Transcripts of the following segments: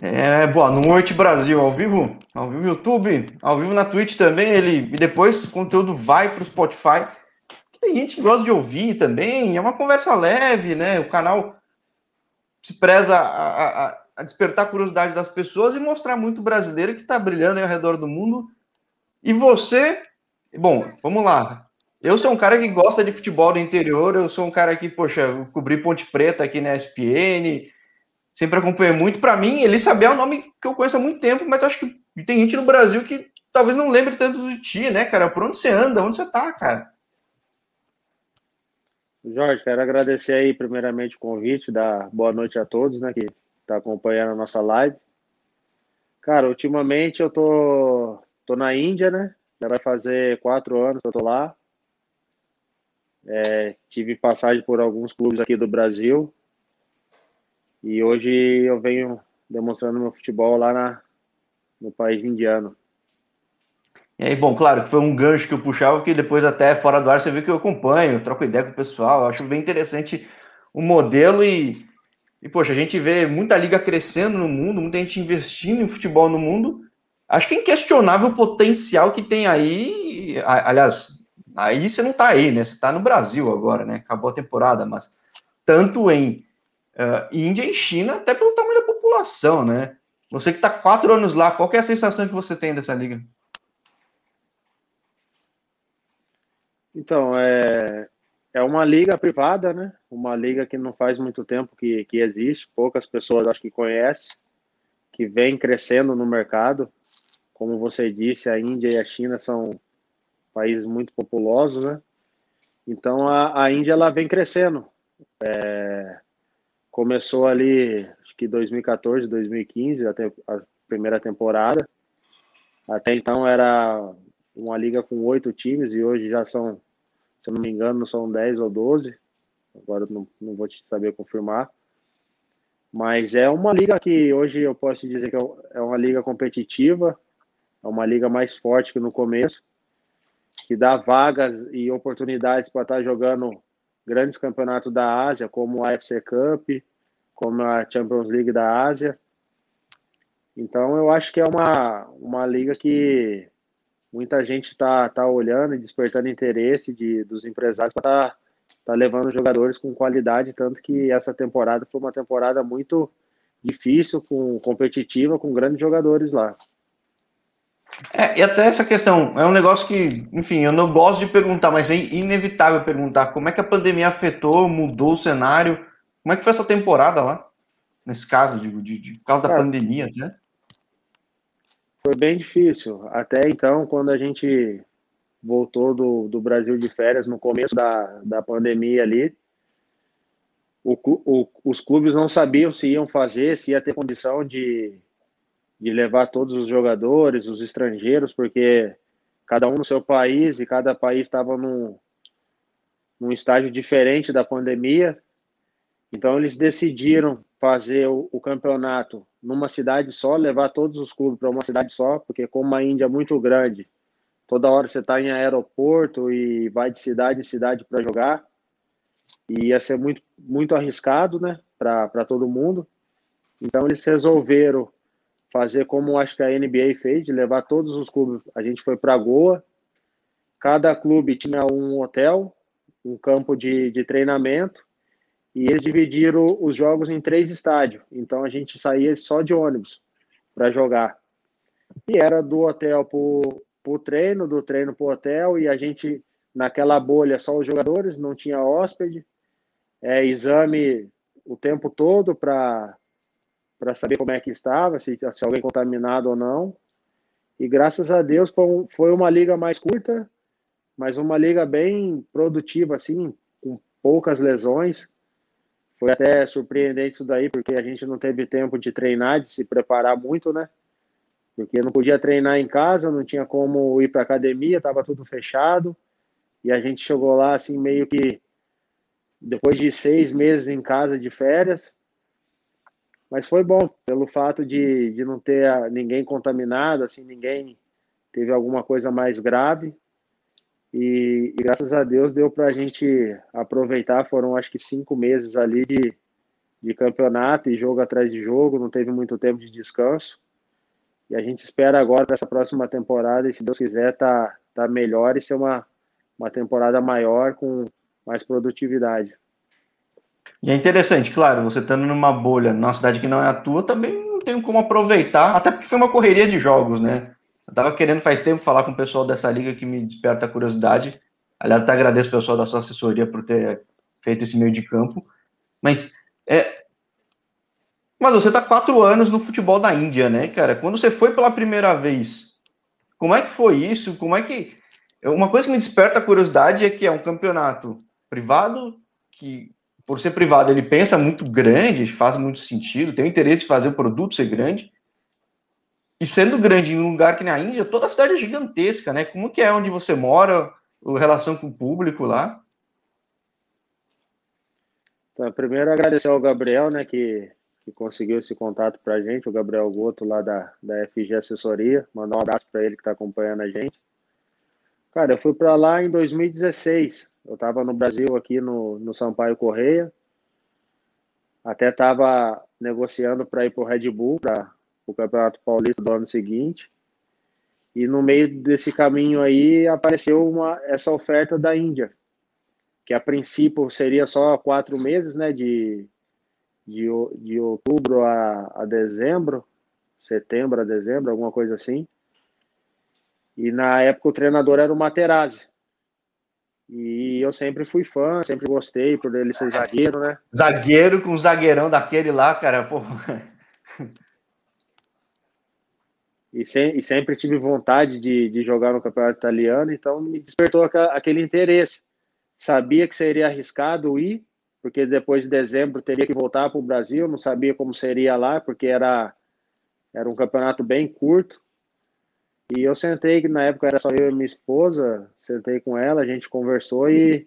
É, boa noite, Brasil, ao vivo, ao vivo no YouTube, ao vivo na Twitch também, ele, e depois o conteúdo vai para o Spotify. Tem gente que gosta de ouvir também, é uma conversa leve, né? O canal se preza a, a, a despertar a curiosidade das pessoas e mostrar muito brasileiro que está brilhando ao redor do mundo. E você, bom, vamos lá. Eu sou um cara que gosta de futebol do interior, eu sou um cara que, poxa, cobri Ponte Preta aqui na SPN, sempre acompanhei muito. Para mim, Eli Sabel é um nome que eu conheço há muito tempo, mas acho que tem gente no Brasil que talvez não lembre tanto de ti, né, cara? Por onde você anda? Onde você tá, cara? Jorge, quero agradecer aí primeiramente o convite, dar boa noite a todos, né, que tá acompanhando a nossa live. Cara, ultimamente eu tô, tô na Índia, né? Já vai fazer quatro anos que eu tô lá. É, tive passagem por alguns clubes aqui do Brasil. E hoje eu venho demonstrando meu futebol lá na, no país indiano. E aí, bom, claro que foi um gancho que eu puxava, porque depois até fora do ar você viu que eu acompanho, troco ideia com o pessoal, acho bem interessante o modelo e, e, poxa, a gente vê muita liga crescendo no mundo, muita gente investindo em futebol no mundo. Acho que é inquestionável o potencial que tem aí. Aliás, aí você não tá aí, né? Você tá no Brasil agora, né? Acabou a temporada, mas tanto em uh, Índia e China, até pelo tamanho da população, né? Você que tá quatro anos lá, qual é a sensação que você tem dessa liga? Então, é, é uma liga privada, né? Uma liga que não faz muito tempo que, que existe, poucas pessoas acho que conhecem, que vem crescendo no mercado. Como você disse, a Índia e a China são países muito populosos, né? Então a, a Índia ela vem crescendo. É, começou ali, acho que 2014, 2015, até a primeira temporada. Até então era uma liga com oito times e hoje já são, se eu não me engano, são dez ou doze. Agora não, não vou te saber confirmar. Mas é uma liga que hoje eu posso dizer que é, é uma liga competitiva, é uma liga mais forte que no começo, que dá vagas e oportunidades para estar tá jogando grandes campeonatos da Ásia, como a AFC Cup, como a Champions League da Ásia. Então eu acho que é uma, uma liga que muita gente está tá olhando e despertando interesse de, dos empresários para tá, tá levando jogadores com qualidade, tanto que essa temporada foi uma temporada muito difícil, com competitiva, com grandes jogadores lá. É, e até essa questão, é um negócio que, enfim, eu não gosto de perguntar, mas é inevitável perguntar como é que a pandemia afetou, mudou o cenário, como é que foi essa temporada lá, nesse caso, digo, de, de, por causa da pandemia, né? Foi bem difícil. Até então, quando a gente voltou do, do Brasil de férias, no começo da, da pandemia ali, o, o, os clubes não sabiam se iam fazer, se ia ter condição de, de levar todos os jogadores, os estrangeiros, porque cada um no seu país e cada país estava num, num estágio diferente da pandemia. Então, eles decidiram fazer o, o campeonato numa cidade só, levar todos os clubes para uma cidade só, porque como a Índia é muito grande, toda hora você está em aeroporto e vai de cidade em cidade para jogar, e ia ser muito, muito arriscado, né, para todo mundo. Então eles resolveram fazer como acho que a NBA fez, de levar todos os clubes. A gente foi para Goa, cada clube tinha um hotel, um campo de, de treinamento, e eles dividiram os jogos em três estádios. Então a gente saía só de ônibus para jogar. E era do hotel para o treino, do treino para o hotel, e a gente, naquela bolha, só os jogadores, não tinha hóspede. É, exame o tempo todo para saber como é que estava, se, se alguém contaminado ou não. E graças a Deus foi, foi uma liga mais curta, mas uma liga bem produtiva, assim, com poucas lesões. Foi até surpreendente isso daí, porque a gente não teve tempo de treinar, de se preparar muito, né? Porque não podia treinar em casa, não tinha como ir para academia, estava tudo fechado. E a gente chegou lá, assim, meio que depois de seis meses em casa de férias. Mas foi bom, pelo fato de, de não ter ninguém contaminado, assim, ninguém teve alguma coisa mais grave. E, e, graças a Deus deu para a gente aproveitar. Foram acho que cinco meses ali de, de campeonato e jogo atrás de jogo, não teve muito tempo de descanso. E a gente espera agora, nessa próxima temporada, e se Deus quiser, tá, tá melhor e ser uma, uma temporada maior com mais produtividade. E é interessante, claro, você estando numa bolha, numa cidade que não é a tua, também não tem como aproveitar, até porque foi uma correria de jogos, né? Eu tava querendo faz tempo falar com o pessoal dessa liga que me desperta a curiosidade. Aliás, até agradeço o pessoal da sua assessoria por ter feito esse meio de campo. Mas é. Mas você tá quatro anos no futebol da Índia, né, cara? Quando você foi pela primeira vez, como é que foi isso? Como é que. Uma coisa que me desperta a curiosidade é que é um campeonato privado, que, por ser privado, ele pensa muito grande, faz muito sentido, tem o interesse de fazer o produto ser grande. E sendo grande em um lugar que na Índia, toda a cidade é gigantesca, né? Como que é onde você mora, a relação com o público lá? Então, primeiro agradecer ao Gabriel, né, que, que conseguiu esse contato para a gente, o Gabriel Goto lá da, da FG Assessoria, mandar um abraço para ele que está acompanhando a gente. Cara, eu fui para lá em 2016, eu estava no Brasil aqui no, no Sampaio Correia, até estava negociando para ir para o Red Bull, para o Campeonato Paulista do ano seguinte, e no meio desse caminho aí apareceu uma, essa oferta da Índia, que a princípio seria só quatro meses, né, de, de, de outubro a, a dezembro, setembro a dezembro, alguma coisa assim. E na época o treinador era o Materazzi. E eu sempre fui fã, sempre gostei por ele ser zagueiro, né? Zagueiro com zagueirão daquele lá, cara, pô. E, e sempre tive vontade de, de jogar no campeonato italiano, então me despertou aquele interesse sabia que seria arriscado ir, porque depois de dezembro teria que voltar para o Brasil, não sabia como seria lá, porque era, era um campeonato bem curto. E eu sentei, que na época era só eu e minha esposa, sentei com ela, a gente conversou e,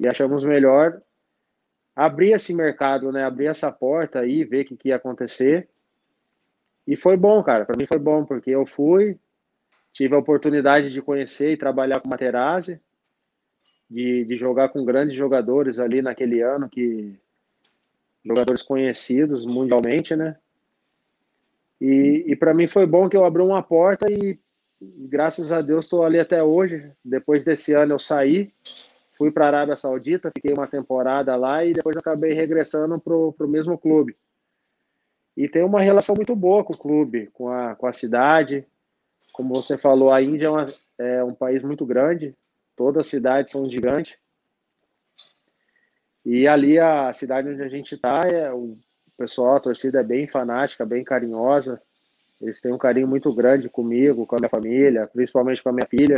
e achamos melhor abrir esse mercado, né? Abrir essa porta aí, ver o que, que ia acontecer. E foi bom, cara. Para mim foi bom, porque eu fui, tive a oportunidade de conhecer e trabalhar com Materazzi de, de jogar com grandes jogadores ali naquele ano, que jogadores conhecidos mundialmente, né? E, e para mim foi bom que eu abri uma porta e graças a Deus estou ali até hoje. Depois desse ano eu saí, fui para a Arábia Saudita, fiquei uma temporada lá e depois acabei regressando para o mesmo clube. E tem uma relação muito boa com o clube, com a, com a cidade. Como você falou, a Índia é, uma, é um país muito grande, Todas as cidades são gigantes. E ali a cidade onde a gente está, é, o pessoal, a torcida é bem fanática, bem carinhosa. Eles têm um carinho muito grande comigo, com a minha família, principalmente com a minha filha,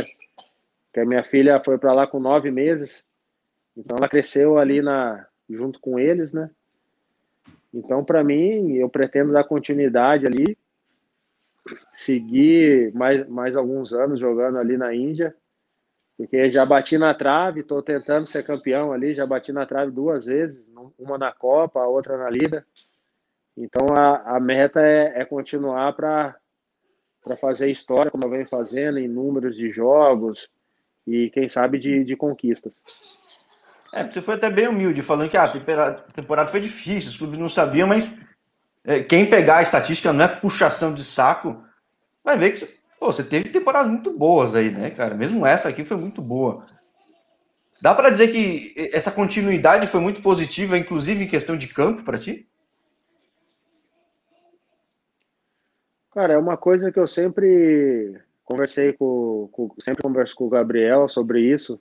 que a minha filha foi para lá com nove meses. Então ela cresceu ali na junto com eles, né? Então, para mim, eu pretendo dar continuidade ali, seguir mais, mais alguns anos jogando ali na Índia porque já bati na trave, estou tentando ser campeão ali, já bati na trave duas vezes, uma na Copa, a outra na Liga. Então a, a meta é, é continuar para fazer história, como eu venho fazendo, em números de jogos e quem sabe de, de conquistas. É, você foi até bem humilde, falando que ah, a temporada foi difícil, os clubes não sabiam, mas é, quem pegar a estatística não é puxação de saco, vai ver que Pô, você teve temporadas muito boas aí, né, cara? Mesmo essa aqui foi muito boa. Dá para dizer que essa continuidade foi muito positiva, inclusive em questão de campo para ti? Cara, é uma coisa que eu sempre conversei com, com, sempre converso com o Gabriel sobre isso,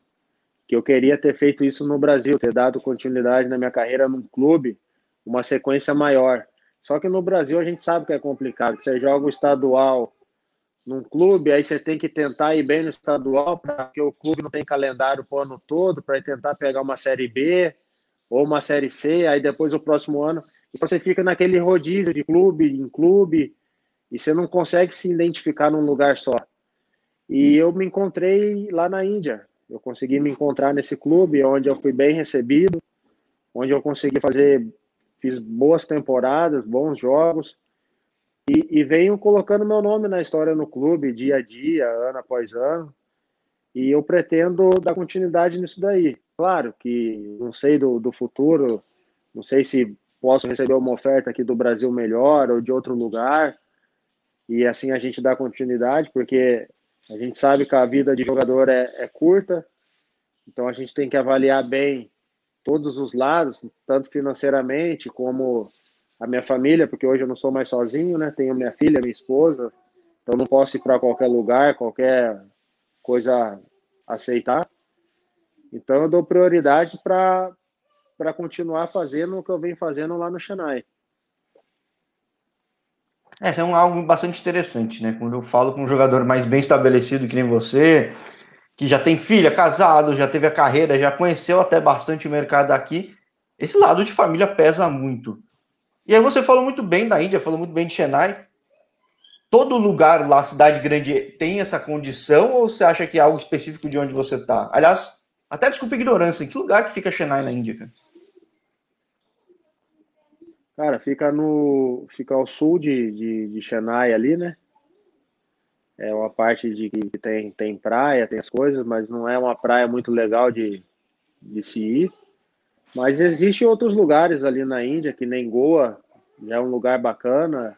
que eu queria ter feito isso no Brasil, ter dado continuidade na minha carreira num clube, uma sequência maior. Só que no Brasil a gente sabe que é complicado. Você joga o estadual, num clube, aí você tem que tentar ir bem no estadual, porque o clube não tem calendário o ano todo, para tentar pegar uma Série B ou uma Série C, aí depois o próximo ano, e você fica naquele rodízio de clube em clube, e você não consegue se identificar num lugar só. E eu me encontrei lá na Índia, eu consegui me encontrar nesse clube, onde eu fui bem recebido, onde eu consegui fazer, fiz boas temporadas, bons jogos, e, e venho colocando meu nome na história no clube, dia a dia, ano após ano. E eu pretendo dar continuidade nisso daí. Claro que não sei do, do futuro, não sei se posso receber uma oferta aqui do Brasil melhor ou de outro lugar. E assim a gente dá continuidade, porque a gente sabe que a vida de jogador é, é curta, então a gente tem que avaliar bem todos os lados, tanto financeiramente como a minha família, porque hoje eu não sou mais sozinho, né? Tenho minha filha, minha esposa, então não posso ir para qualquer lugar, qualquer coisa aceitar. Então eu dou prioridade para continuar fazendo o que eu venho fazendo lá no Essa é um, algo bastante interessante, né? Quando eu falo com um jogador mais bem estabelecido que nem você, que já tem filha, casado, já teve a carreira, já conheceu até bastante o mercado aqui, esse lado de família pesa muito. E aí você falou muito bem da Índia, falou muito bem de Chennai. Todo lugar lá, cidade grande, tem essa condição ou você acha que é algo específico de onde você está? Aliás, até desculpa a ignorância, em que lugar que fica Chennai na Índia? Cara? Cara, fica no. Fica ao sul de, de, de Chennai ali, né? É uma parte de que tem, tem praia, tem as coisas, mas não é uma praia muito legal de, de se ir. Mas existem outros lugares ali na Índia, que nem Goa, já é um lugar bacana,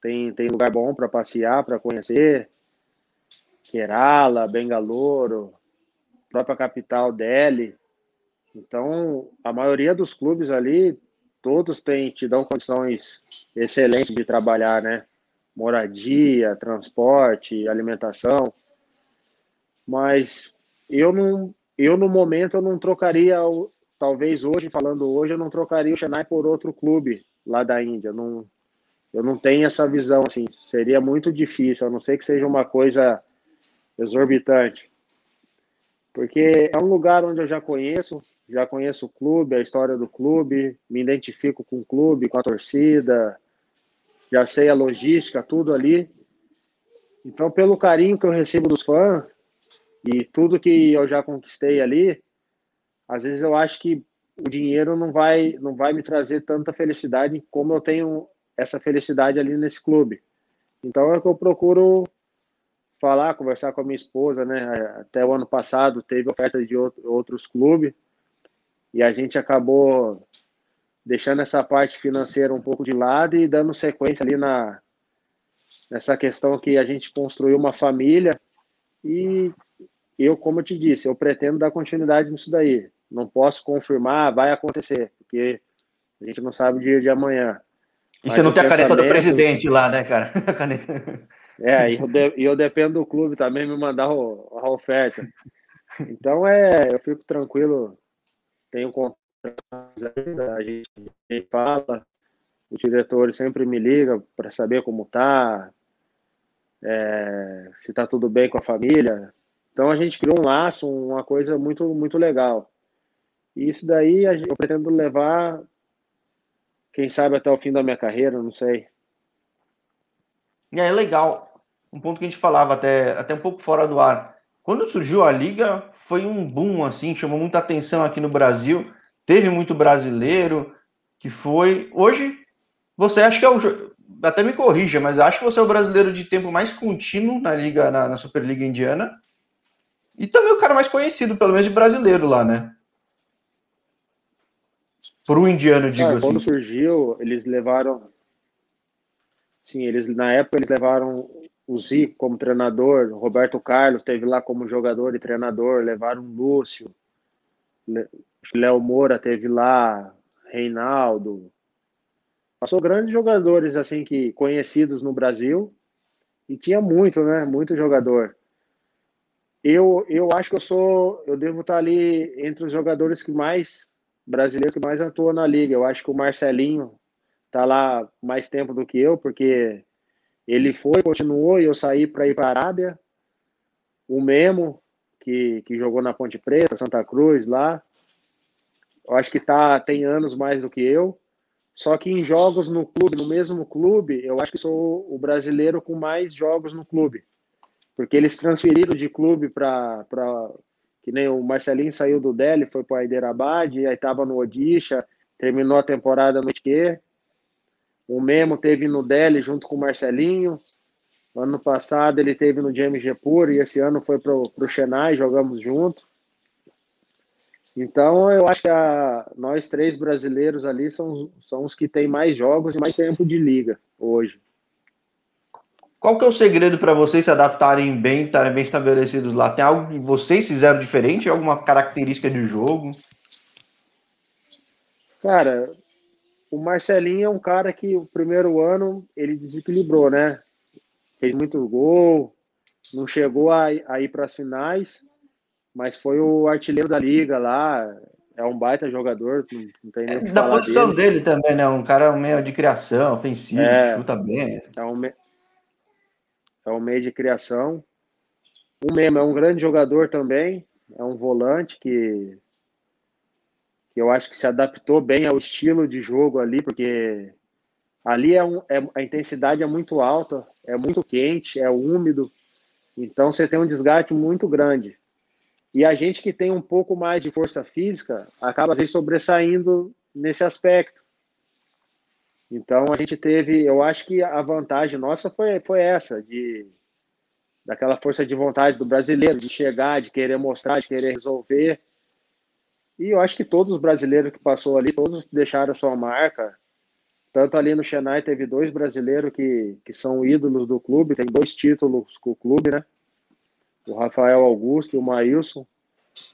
tem, tem lugar bom para passear, para conhecer. Kerala, Bengaluru, própria capital Delhi. Então, a maioria dos clubes ali todos têm, te dão condições excelentes de trabalhar, né? Moradia, transporte, alimentação. Mas eu não, eu no momento eu não trocaria, talvez hoje, falando hoje, eu não trocaria o Chennai por outro clube lá da Índia. Não, eu não tenho essa visão, assim, seria muito difícil, a não ser que seja uma coisa exorbitante. Porque é um lugar onde eu já conheço, já conheço o clube, a história do clube, me identifico com o clube, com a torcida, já sei a logística, tudo ali. Então, pelo carinho que eu recebo dos fãs e tudo que eu já conquistei ali, às vezes eu acho que o dinheiro não vai não vai me trazer tanta felicidade como eu tenho essa felicidade ali nesse clube. Então é que eu procuro falar, conversar com a minha esposa, né? Até o ano passado teve oferta de outros clubes e a gente acabou deixando essa parte financeira um pouco de lado e dando sequência ali na nessa questão que a gente construiu uma família e eu, como eu te disse, eu pretendo dar continuidade nisso daí. Não posso confirmar, vai acontecer, porque a gente não sabe o dia de amanhã. E você não tem a caneta do presidente lá, né, cara? É, e eu, de, eu dependo do clube também me mandar o, a oferta. Então é, eu fico tranquilo, tenho contato ainda, a gente, a gente fala, o diretor sempre me liga para saber como tá, é, se tá tudo bem com a família. Então a gente criou um laço, uma coisa muito muito legal. E isso daí eu pretendo levar, quem sabe até o fim da minha carreira, não sei. É legal. Um ponto que a gente falava até, até um pouco fora do ar. Quando surgiu a liga, foi um boom assim, chamou muita atenção aqui no Brasil. Teve muito brasileiro que foi. Hoje, você acha que é o. Até me corrija, mas acho que você é o brasileiro de tempo mais contínuo na liga, na, na Superliga Indiana. E também o cara mais conhecido, pelo menos de brasileiro lá, né? Para o indiano, digo ah, assim. Quando surgiu, eles levaram Sim, eles na época eles levaram o Zico como treinador, o Roberto Carlos teve lá como jogador e treinador, levaram o Lúcio, Léo Moura teve lá, Reinaldo. Passou grandes jogadores assim que conhecidos no Brasil e tinha muito, né? Muito jogador. Eu, eu acho que eu sou, eu devo estar ali entre os jogadores que mais brasileiros que mais atuam na liga. Eu acho que o Marcelinho tá lá mais tempo do que eu, porque ele foi, continuou e eu saí para ir para a Arábia. O Memo, que, que jogou na Ponte Preta, Santa Cruz, lá. Eu acho que tá, tem anos mais do que eu. Só que em jogos no clube, no mesmo clube, eu acho que sou o brasileiro com mais jogos no clube. Porque eles transferiram de clube para. Que nem o Marcelinho saiu do Delhi, foi para Hyderabad, aí estava no Odisha, terminou a temporada no Itiquê. O Memo teve no Delhi junto com o Marcelinho. Ano passado ele teve no James Gepur e esse ano foi para o Chennai, jogamos junto. Então, eu acho que a, nós três brasileiros ali são, são os que têm mais jogos e mais tempo de liga hoje. Qual que é o segredo para vocês se adaptarem bem, estarem bem estabelecidos lá? Tem algo que vocês fizeram diferente? Alguma característica de jogo? Cara, o Marcelinho é um cara que o primeiro ano ele desequilibrou, né? Fez muito gol, não chegou a, a ir para as finais, mas foi o artilheiro da liga lá. É um baita jogador, não, não tem nem é, Da posição dele. dele. também, né? Um cara meio de criação, ofensivo, é, chuta bem. É um, é um meio de criação. O Memo é um grande jogador também, é um volante que, que eu acho que se adaptou bem ao estilo de jogo ali, porque ali é, um, é a intensidade é muito alta, é muito quente, é úmido, então você tem um desgaste muito grande. E a gente que tem um pouco mais de força física acaba às vezes sobressaindo nesse aspecto. Então a gente teve, eu acho que a vantagem nossa foi, foi essa, de daquela força de vontade do brasileiro, de chegar, de querer mostrar, de querer resolver. E eu acho que todos os brasileiros que passou ali, todos deixaram sua marca. Tanto ali no Chennai teve dois brasileiros que, que são ídolos do clube, tem dois títulos com o clube, né? O Rafael Augusto e o Maílson,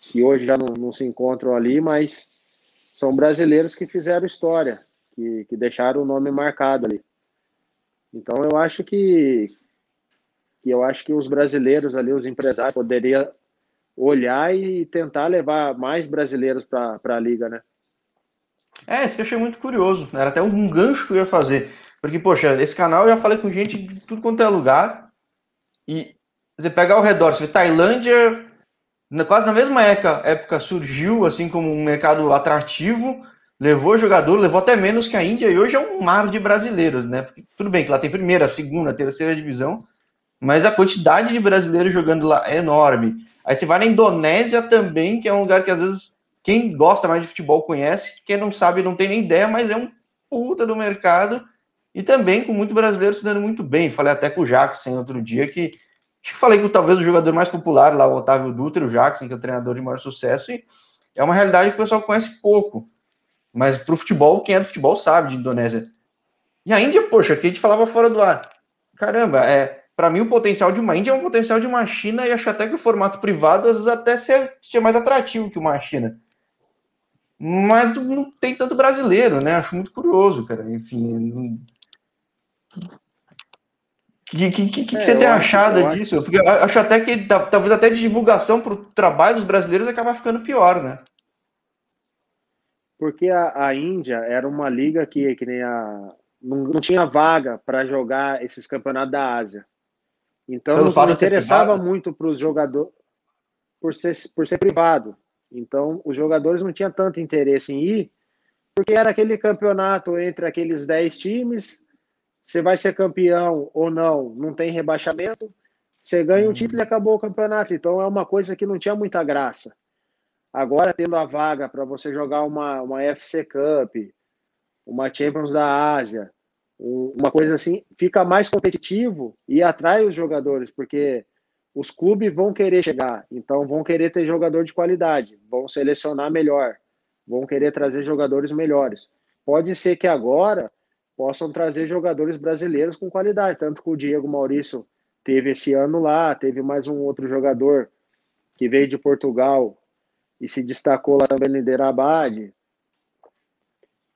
que hoje já não, não se encontram ali, mas são brasileiros que fizeram história que, que deixaram o nome marcado ali. Então eu acho que, que eu acho que os brasileiros ali, os empresários, poderiam olhar e tentar levar mais brasileiros para a liga, né? É, isso que eu achei muito curioso. Era até um gancho que eu ia fazer. Porque, poxa, esse canal eu já falei com gente de tudo quanto é lugar. E você pega ao redor, você vê Tailândia, quase na mesma época, época surgiu assim como um mercado atrativo levou jogador, levou até menos que a Índia, e hoje é um mar de brasileiros, né? Porque, tudo bem que lá tem primeira, segunda, terceira divisão, mas a quantidade de brasileiros jogando lá é enorme. Aí você vai na Indonésia também, que é um lugar que às vezes quem gosta mais de futebol conhece, quem não sabe não tem nem ideia, mas é um puta do mercado, e também com muito brasileiro se dando muito bem. Falei até com o Jackson outro dia, que acho que falei que talvez o jogador mais popular lá, o Otávio Dutra, o Jackson, que é o treinador de maior sucesso, e é uma realidade que o pessoal conhece pouco. Mas pro futebol, quem é do futebol sabe de Indonésia. E a Índia, poxa, que a gente falava fora do ar. Caramba, é, para mim o potencial de uma Índia é um potencial de uma China e acho até que o formato privado às vezes até ser mais atrativo que uma China. Mas não tem tanto brasileiro, né? Acho muito curioso, cara. Enfim. O que, que, que, que é, você tem achado acho, disso? Porque acho até que talvez até de divulgação para o trabalho dos brasileiros acaba ficando pior, né? porque a, a Índia era uma liga que, que nem a. Não, não tinha vaga para jogar esses campeonatos da Ásia. Então Pelo não interessava muito para os jogadores por ser, por ser privado. Então os jogadores não tinham tanto interesse em ir, porque era aquele campeonato entre aqueles 10 times. Você vai ser campeão ou não, não tem rebaixamento. Você ganha um uhum. título e acabou o campeonato. Então é uma coisa que não tinha muita graça. Agora, tendo a vaga para você jogar uma, uma FC Cup, uma Champions da Ásia, uma coisa assim, fica mais competitivo e atrai os jogadores, porque os clubes vão querer chegar, então vão querer ter jogador de qualidade, vão selecionar melhor, vão querer trazer jogadores melhores. Pode ser que agora possam trazer jogadores brasileiros com qualidade, tanto que o Diego Maurício teve esse ano lá, teve mais um outro jogador que veio de Portugal, e se destacou lá no Hiderabad.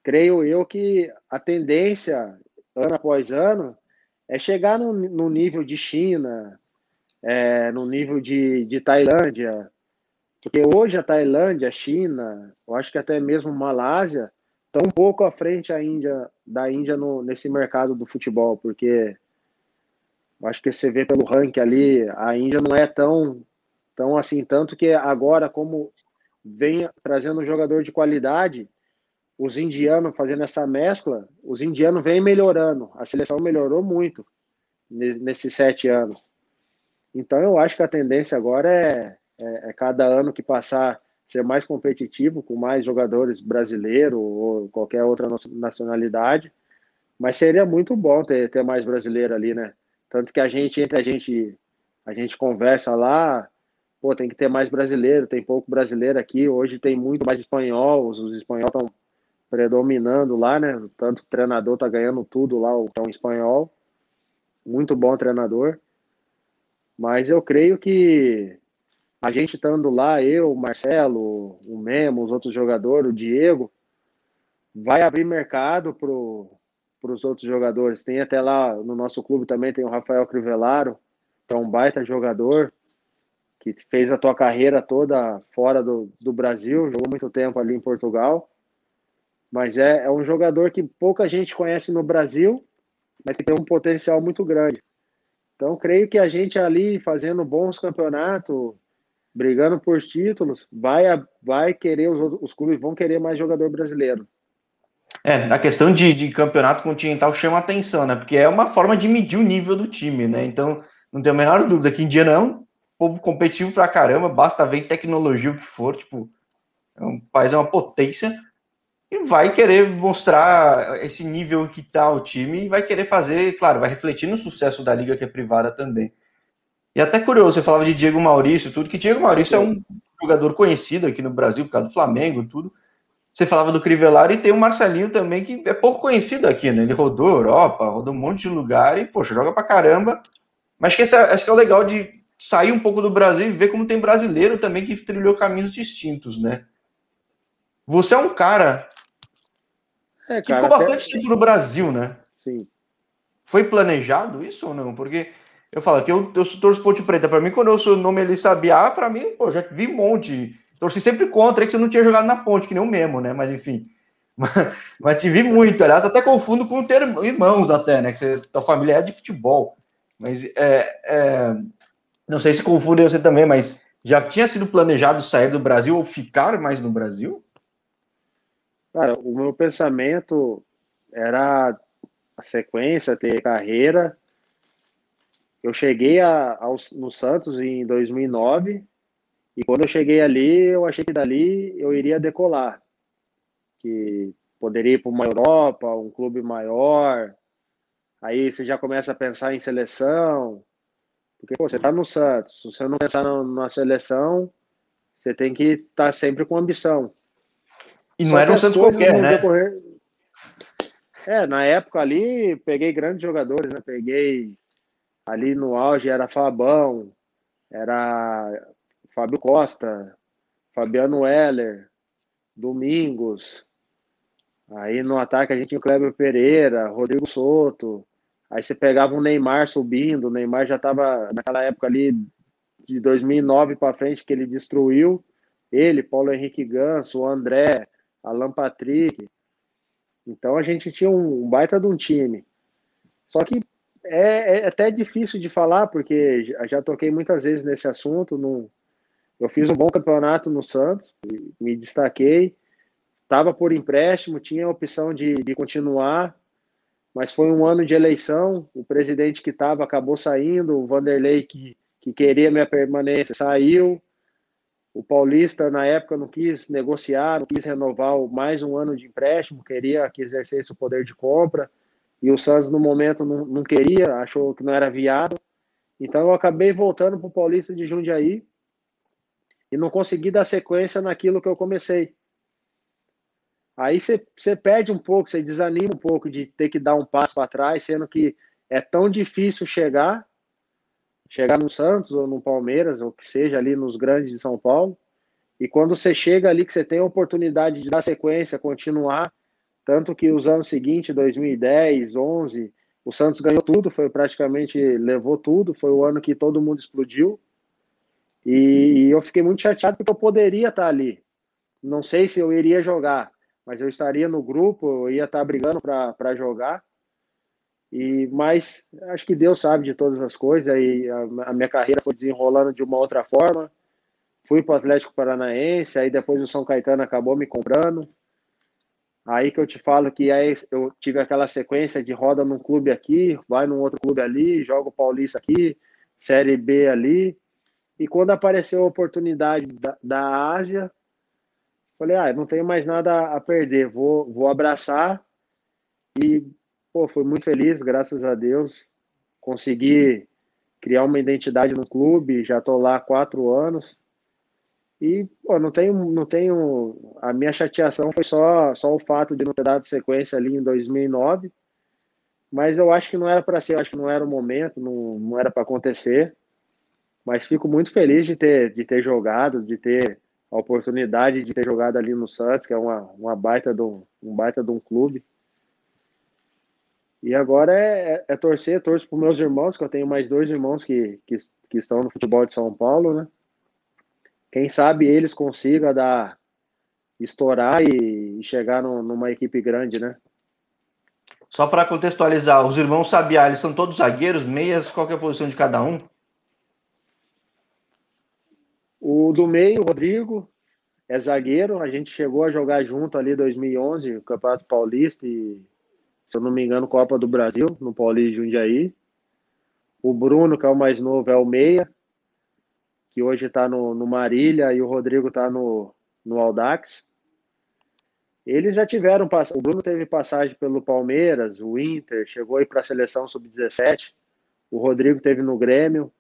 Creio eu que a tendência, ano após ano, é chegar no, no nível de China, é, no nível de, de Tailândia, porque hoje a Tailândia, a China, eu acho que até mesmo Malásia, estão um pouco à frente a Índia, da Índia no, nesse mercado do futebol, porque eu acho que você vê pelo ranking ali, a Índia não é tão, tão assim, tanto que agora, como vem trazendo um jogador de qualidade, os indianos fazendo essa mescla, os indianos vêm melhorando. A seleção melhorou muito nesses sete anos. Então eu acho que a tendência agora é, é, é cada ano que passar ser mais competitivo, com mais jogadores brasileiros ou qualquer outra nacionalidade. Mas seria muito bom ter, ter mais brasileiro ali, né? Tanto que a gente, entre a gente, a gente conversa lá, pô, tem que ter mais brasileiro, tem pouco brasileiro aqui. Hoje tem muito mais espanhol, os, os espanhóis estão predominando lá, né? Tanto o treinador tá ganhando tudo lá, o tão espanhol. Muito bom treinador. Mas eu creio que a gente estando lá, eu, o Marcelo, o Memo, os outros jogadores, o Diego, vai abrir mercado para os outros jogadores. Tem até lá no nosso clube também tem o Rafael Crivellaro, que é um baita jogador, que fez a tua carreira toda fora do, do Brasil, jogou muito tempo ali em Portugal. Mas é, é um jogador que pouca gente conhece no Brasil, mas que tem um potencial muito grande. Então, creio que a gente ali fazendo bons campeonatos, brigando por títulos, vai, vai querer, os, os clubes vão querer mais jogador brasileiro. É, a questão de, de campeonato continental chama atenção, né? Porque é uma forma de medir o nível do time, né? Então, não tenho a menor dúvida que Indiana é povo competitivo pra caramba, basta ver tecnologia o que for, tipo, é um país é uma potência, e vai querer mostrar esse nível que tá o time e vai querer fazer, claro, vai refletir no sucesso da liga que é privada também. E até curioso, você falava de Diego Maurício, tudo que Diego Maurício é um jogador conhecido aqui no Brasil por causa do Flamengo, tudo. Você falava do Crivellaro e tem o Marcelinho também que é pouco conhecido aqui, né? Ele rodou Europa, rodou um monte de lugar e poxa, joga pra caramba. Mas que esse, acho que é o legal de sair um pouco do Brasil e ver como tem brasileiro também que trilhou caminhos distintos, né? Você é um cara é, que ficou bastante tempo no Brasil, né? Sim. Foi planejado isso ou não? Porque eu falo que eu, eu torço Ponte Preta. Para mim, quando eu sou o nome ali Sabiá, para mim, pô, já vi um monte. Torci sempre contra, é que você não tinha jogado na Ponte, que nem o mesmo, né? Mas enfim. Mas, mas te vi muito. Aliás, até confundo com ter irmãos, até, né? Que você, tua família é de futebol. Mas é, é, não sei se confunde você também, mas já tinha sido planejado sair do Brasil ou ficar mais no Brasil? Cara, o meu pensamento era a sequência, ter carreira. Eu cheguei a, ao, no Santos em 2009 e quando eu cheguei ali, eu achei que dali eu iria decolar, que poderia ir para uma Europa, um clube maior. Aí você já começa a pensar em seleção, porque pô, você está no Santos, se você não pensar na, na seleção, você tem que estar tá sempre com ambição. E não era um Santos qualquer, né? Decorrer... É, na época ali, peguei grandes jogadores, né? Peguei ali no auge, era Fabão, era Fábio Costa, Fabiano Heller, Domingos. Aí no ataque a gente tinha o Kleber Pereira, Rodrigo Soto. Aí você pegava o Neymar subindo, o Neymar já estava naquela época ali de 2009 para frente que ele destruiu. Ele, Paulo Henrique Ganso, o André, Alan Patrick. Então a gente tinha um, baita de um time. Só que é, é, até difícil de falar, porque já toquei muitas vezes nesse assunto. No, eu fiz um bom campeonato no Santos, me destaquei. Estava por empréstimo, tinha a opção de, de continuar, mas foi um ano de eleição. O presidente que estava acabou saindo, o Vanderlei, que, que queria minha permanência, saiu. O Paulista, na época, não quis negociar, não quis renovar mais um ano de empréstimo, queria que exercesse o poder de compra. E o Santos, no momento, não, não queria, achou que não era viável. Então, eu acabei voltando para o Paulista de Jundiaí e não consegui dar sequência naquilo que eu comecei. Aí você perde um pouco, você desanima um pouco de ter que dar um passo para trás, sendo que é tão difícil chegar chegar no Santos ou no Palmeiras, ou que seja ali nos grandes de São Paulo. E quando você chega ali, que você tem a oportunidade de dar sequência, continuar, tanto que os anos seguintes, 2010, 11, o Santos ganhou tudo, foi praticamente, levou tudo, foi o ano que todo mundo explodiu. E, e eu fiquei muito chateado porque eu poderia estar ali. Não sei se eu iria jogar, mas eu estaria no grupo, eu ia estar brigando para jogar. E, mas acho que Deus sabe de todas as coisas e a, a minha carreira foi desenrolando de uma outra forma. Fui para o Atlético Paranaense, aí depois o São Caetano acabou me comprando. Aí que eu te falo que aí eu tive aquela sequência de roda num clube aqui, vai num outro clube ali, jogo Paulista aqui, Série B ali. E quando apareceu a oportunidade da, da Ásia, falei, ah, não tenho mais nada a perder, vou, vou abraçar e pô, fui muito feliz, graças a Deus. Consegui criar uma identidade no clube, já estou lá há quatro anos. E, pô, não tenho, não tenho. A minha chateação foi só, só o fato de não ter dado sequência ali em 2009. Mas eu acho que não era para ser, eu acho que não era o momento, não, não era para acontecer. Mas fico muito feliz de ter, de ter jogado, de ter a oportunidade de ter jogado ali no Santos, que é uma, uma baita de um, um baita de um clube. E agora é, é, é torcer, torço para meus irmãos, que eu tenho mais dois irmãos que, que, que, estão no futebol de São Paulo, né? Quem sabe eles consigam dar, estourar e, e chegar no, numa equipe grande, né? Só para contextualizar, os irmãos Sabiá, eles são todos zagueiros, meias, qual é a posição de cada um? O do meio, Rodrigo, é zagueiro. A gente chegou a jogar junto ali em 2011, o Campeonato Paulista e se eu não me engano, Copa do Brasil, no Paulista Jundiaí. O Bruno, que é o mais novo, é o Meia, que hoje está no, no Marília, e o Rodrigo está no, no Aldax. Eles já tiveram, o Bruno teve passagem pelo Palmeiras, o Inter, chegou aí para a seleção sub-17, o Rodrigo teve no Grêmio.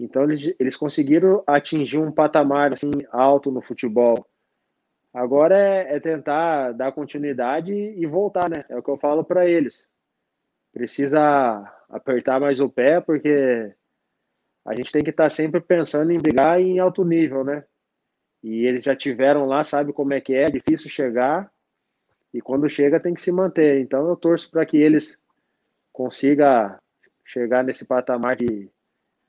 Então eles, eles conseguiram atingir um patamar assim alto no futebol. Agora é, é, tentar dar continuidade e voltar, né? É o que eu falo para eles. Precisa apertar mais o pé, porque a gente tem que estar tá sempre pensando em brigar em alto nível, né? E eles já tiveram lá, sabe como é que é, é difícil chegar. E quando chega tem que se manter. Então eu torço para que eles consigam chegar nesse patamar de,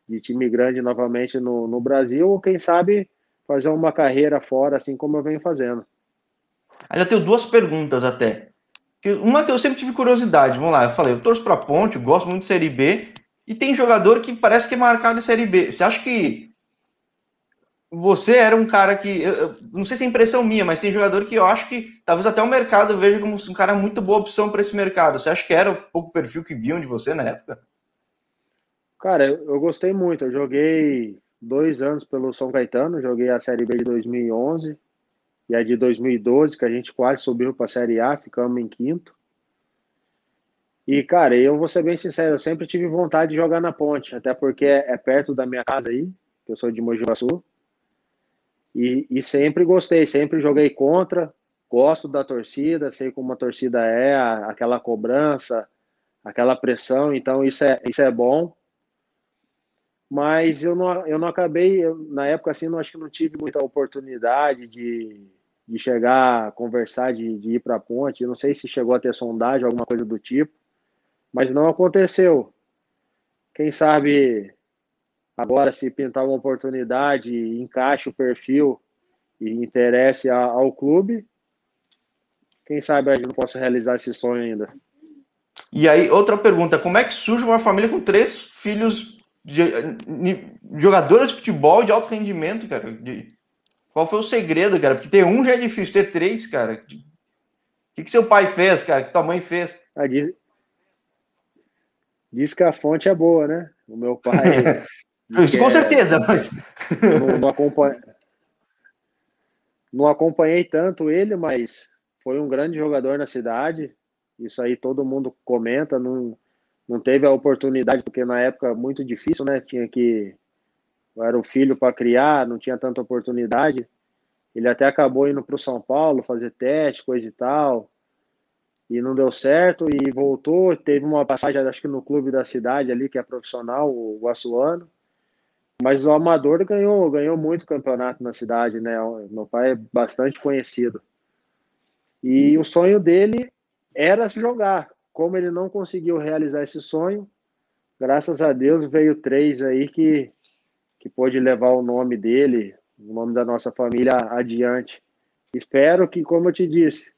de time grande novamente no, no Brasil, ou quem sabe fazer uma carreira fora, assim como eu venho fazendo. Ainda tenho duas perguntas até. Uma que eu sempre tive curiosidade, vamos lá, eu falei, eu torço para Ponte, eu gosto muito de Série B, e tem jogador que parece que é marcado em Série B. Você acha que você era um cara que, eu, eu, não sei se é impressão minha, mas tem jogador que eu acho que talvez até o mercado veja como um cara muito boa opção para esse mercado. Você acha que era um pouco o perfil que viam de você na época? Cara, eu, eu gostei muito. Eu joguei dois anos pelo São Caetano, joguei a Série B de 2011 e a de 2012, que a gente quase subiu para a Série A, ficamos em quinto. E, cara, eu vou ser bem sincero, eu sempre tive vontade de jogar na ponte, até porque é, perto da minha casa aí, que eu sou de Mogi. E, e sempre gostei, sempre joguei contra, gosto da torcida, sei como a torcida é, aquela cobrança, aquela pressão, então isso é, isso é bom mas eu não, eu não acabei, eu, na época assim, não acho que não tive muita oportunidade de, de chegar a conversar, de, de ir para a ponte. Eu não sei se chegou a ter sondagem, alguma coisa do tipo, mas não aconteceu. Quem sabe agora, se pintar uma oportunidade, encaixe o perfil e interesse ao, ao clube, quem sabe a gente não possa realizar esse sonho ainda. E aí, outra pergunta: como é que surge uma família com três filhos de, de, jogadores de futebol de alto rendimento, cara. De, qual foi o segredo, cara? Porque ter um já é difícil, ter três, cara. O que, que seu pai fez, cara? Que tua mãe fez? Ah, diz, diz que a fonte é boa, né? O meu pai. Isso com é, certeza, mas. Não, não, acompanha, não acompanhei tanto ele, mas foi um grande jogador na cidade. Isso aí todo mundo comenta. Não, não teve a oportunidade, porque na época muito difícil, né? Tinha que. Eu era o filho para criar, não tinha tanta oportunidade. Ele até acabou indo para o São Paulo fazer teste, coisa e tal. E não deu certo e voltou. Teve uma passagem, acho que no clube da cidade ali, que é profissional, o Guaçuano. Mas o Amador ganhou, ganhou muito campeonato na cidade, né? Meu pai é bastante conhecido. E o sonho dele era jogar como ele não conseguiu realizar esse sonho, graças a Deus veio três aí que, que pôde levar o nome dele, o nome da nossa família adiante. Espero que, como eu te disse,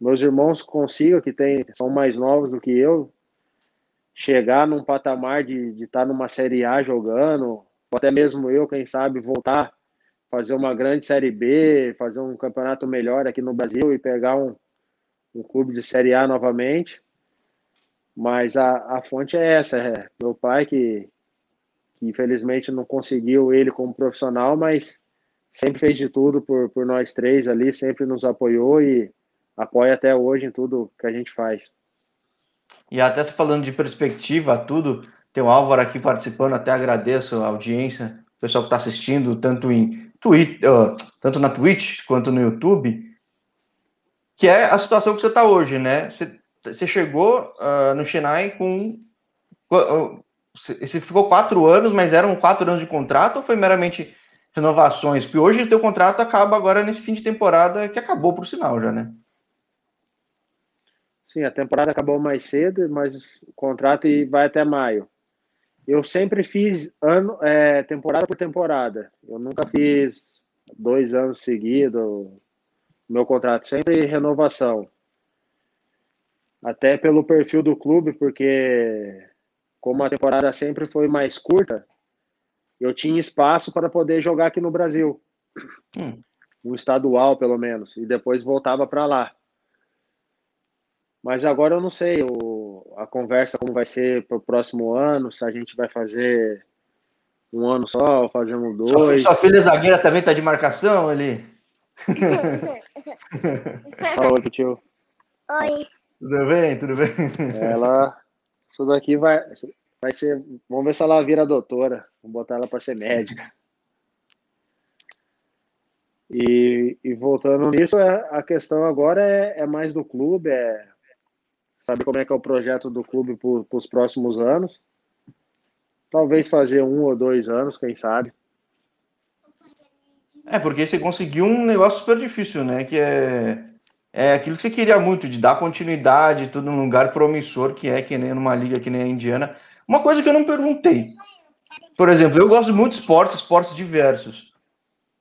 meus irmãos consigam, que tem, são mais novos do que eu, chegar num patamar de, estar numa Série A jogando, ou até mesmo eu, quem sabe, voltar, fazer uma grande Série B, fazer um campeonato melhor aqui no Brasil e pegar um, um clube de Série A novamente. Mas a, a fonte é essa, é meu pai que, que infelizmente não conseguiu ele como profissional, mas sempre fez de tudo por, por nós três ali, sempre nos apoiou e apoia até hoje em tudo que a gente faz. E até se falando de perspectiva, tudo, Tem o Álvaro aqui participando, até agradeço a audiência, o pessoal que está assistindo, tanto em Twitter, uh, tanto na Twitch quanto no YouTube, que é a situação que você está hoje, né? Você, você chegou uh, no Chennai com. Uh, você ficou quatro anos, mas eram quatro anos de contrato ou foi meramente renovações? Porque hoje o teu contrato acaba agora nesse fim de temporada que acabou por sinal já, né? Sim, a temporada acabou mais cedo, mas o contrato vai até maio. Eu sempre fiz ano, é, temporada por temporada. Eu nunca fiz dois anos seguidos. Meu contrato sempre renovação. Até pelo perfil do clube, porque como a temporada sempre foi mais curta, eu tinha espaço para poder jogar aqui no Brasil. Hum. Um estadual, pelo menos. E depois voltava para lá. Mas agora eu não sei o, a conversa como vai ser para o próximo ano, se a gente vai fazer um ano só, ou fazemos dois. Sua, sua filha zagueira também está de marcação ali? Oi, tio. Oi. Tudo bem, tudo bem? Ela, isso daqui vai, vai ser. Vamos ver se ela vira doutora. Vamos botar ela para ser médica. E, e, voltando nisso, é, a questão agora é, é, mais do clube, é saber como é que é o projeto do clube para os próximos anos. Talvez fazer um ou dois anos, quem sabe. É, porque você conseguiu um negócio super difícil, né? Que é, é aquilo que você queria muito, de dar continuidade, tudo num lugar promissor, que é que nem numa liga que nem a indiana. Uma coisa que eu não perguntei. Por exemplo, eu gosto muito de esportes, esportes diversos.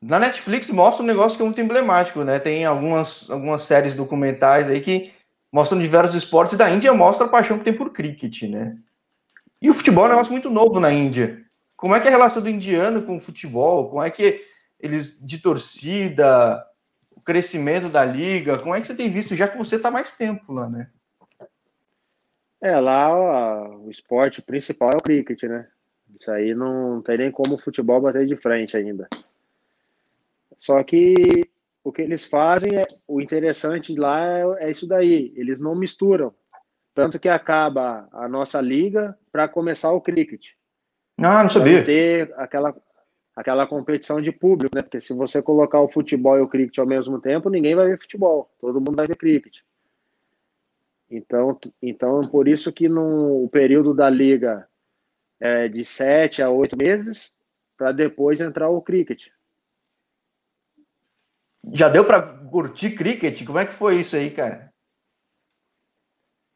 Na Netflix mostra um negócio que é muito emblemático, né? Tem algumas, algumas séries documentais aí que mostram diversos esportes, e da Índia mostra a paixão que tem por cricket, né? E o futebol é um negócio muito novo na Índia. Como é que é a relação do indiano com o futebol? Como é que eles, de torcida, o crescimento da liga, como é que você tem visto, já que você está mais tempo lá, né? É, lá ó, o esporte principal é o cricket, né? Isso aí não tem nem como o futebol bater de frente ainda. Só que o que eles fazem é o interessante lá é, é isso daí. Eles não misturam. Tanto que acaba a nossa liga para começar o cricket. Ah, não sabia. ter aquela, aquela competição de público, né? Porque se você colocar o futebol e o cricket ao mesmo tempo, ninguém vai ver futebol. Todo mundo vai ver cricket. Então, então por isso que no o período da liga é de sete a oito meses para depois entrar o cricket. Já deu para curtir cricket? Como é que foi isso aí, cara?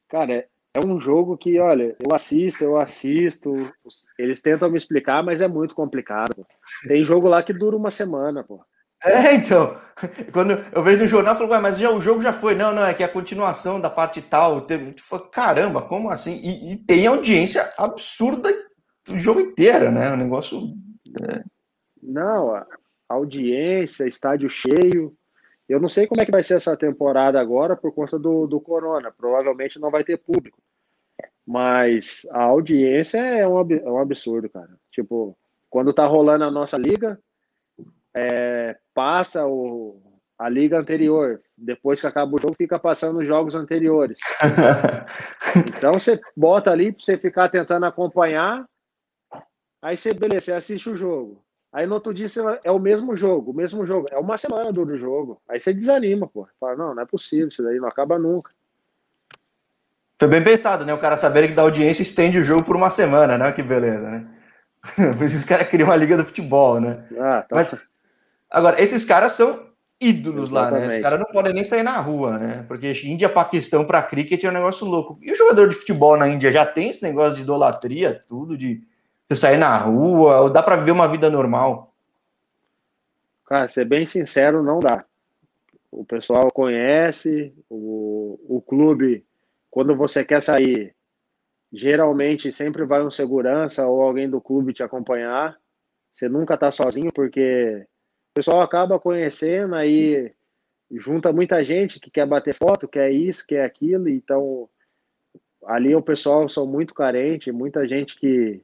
Cara, é um jogo que, olha, eu assisto, eu assisto. Eles tentam me explicar, mas é muito complicado. Tem jogo lá que dura uma semana, pô. É, então. Quando eu vejo no jornal, eu falo, mas já, o jogo já foi. Não, não, é que é a continuação da parte tal. Tem, caramba, como assim? E, e, tem audiência absurda o jogo inteiro, né? O negócio. É... Não, a, audiência, estádio cheio. Eu não sei como é que vai ser essa temporada agora por conta do, do corona. Provavelmente não vai ter público. Mas a audiência é um, é um absurdo, cara. Tipo, quando tá rolando a nossa liga, é, passa o, a liga anterior. Depois que acaba o jogo, fica passando os jogos anteriores. então você bota ali para você ficar tentando acompanhar. Aí você, beleza, você assiste o jogo. Aí no outro dia é o mesmo jogo, o mesmo jogo. É uma semana do jogo. Aí você desanima, pô. Fala, não, não é possível, isso daí não acaba nunca. Foi bem pensado, né? O cara saber que da audiência estende o jogo por uma semana, né? Que beleza, né? Por isso os caras criam uma liga do futebol, né? Ah, tá. Mas, agora, esses caras são ídolos Exatamente. lá, né? Esses caras não podem nem sair na rua, né? Porque Índia, Paquistão para cricket é um negócio louco. E o jogador de futebol na Índia já tem esse negócio de idolatria, tudo, de você sair na rua, ou dá para viver uma vida normal? Cara, ser bem sincero, não dá. O pessoal conhece, o, o clube, quando você quer sair, geralmente sempre vai um segurança ou alguém do clube te acompanhar. Você nunca tá sozinho, porque o pessoal acaba conhecendo, aí junta muita gente que quer bater foto, quer isso, quer aquilo, então ali o pessoal são muito carente, muita gente que